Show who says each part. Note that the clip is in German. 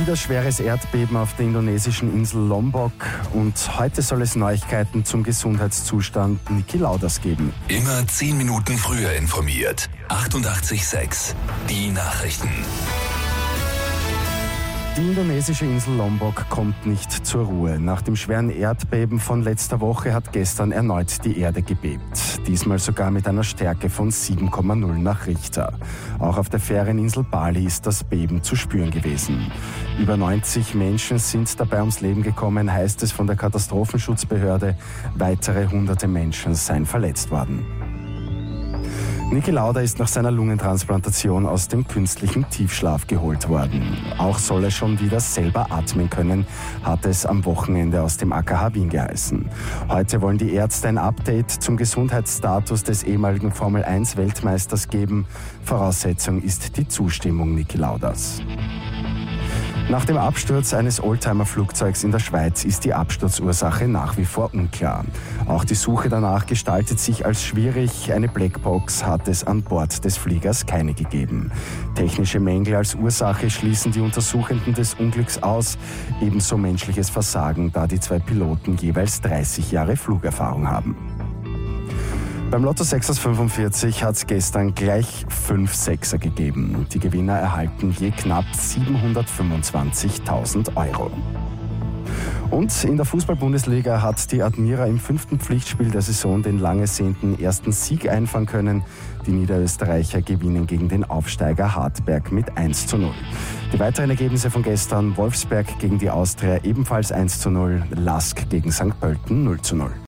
Speaker 1: wieder schweres Erdbeben auf der indonesischen Insel Lombok und heute soll es Neuigkeiten zum Gesundheitszustand Niki Lauders geben.
Speaker 2: Immer zehn Minuten früher informiert. 88,6. Die Nachrichten.
Speaker 1: Die indonesische Insel Lombok kommt nicht zur Ruhe. Nach dem schweren Erdbeben von letzter Woche hat gestern erneut die Erde gebebt. Diesmal sogar mit einer Stärke von 7,0 nach Richter. Auch auf der Ferieninsel Bali ist das Beben zu spüren gewesen. Über 90 Menschen sind dabei ums Leben gekommen, heißt es von der Katastrophenschutzbehörde. Weitere hunderte Menschen seien verletzt worden. Niki Lauda ist nach seiner Lungentransplantation aus dem künstlichen Tiefschlaf geholt worden. Auch soll er schon wieder selber atmen können, hat es am Wochenende aus dem AKH Wien geheißen. Heute wollen die Ärzte ein Update zum Gesundheitsstatus des ehemaligen Formel 1 Weltmeisters geben. Voraussetzung ist die Zustimmung Niki Laudas. Nach dem Absturz eines Oldtimer-Flugzeugs in der Schweiz ist die Absturzursache nach wie vor unklar. Auch die Suche danach gestaltet sich als schwierig. Eine Blackbox hat es an Bord des Fliegers keine gegeben. Technische Mängel als Ursache schließen die Untersuchenden des Unglücks aus, ebenso menschliches Versagen, da die zwei Piloten jeweils 30 Jahre Flugerfahrung haben. Beim Lotto 6 aus 45 hat es gestern gleich fünf Sechser gegeben. Die Gewinner erhalten je knapp 725.000 Euro. Und in der Fußball-Bundesliga hat die Admira im fünften Pflichtspiel der Saison den lange sehnten ersten Sieg einfahren können. Die Niederösterreicher gewinnen gegen den Aufsteiger Hartberg mit 1 zu 0. Die weiteren Ergebnisse von gestern: Wolfsberg gegen die Austria ebenfalls 1 zu 0, Lask gegen St. Pölten 0 zu 0.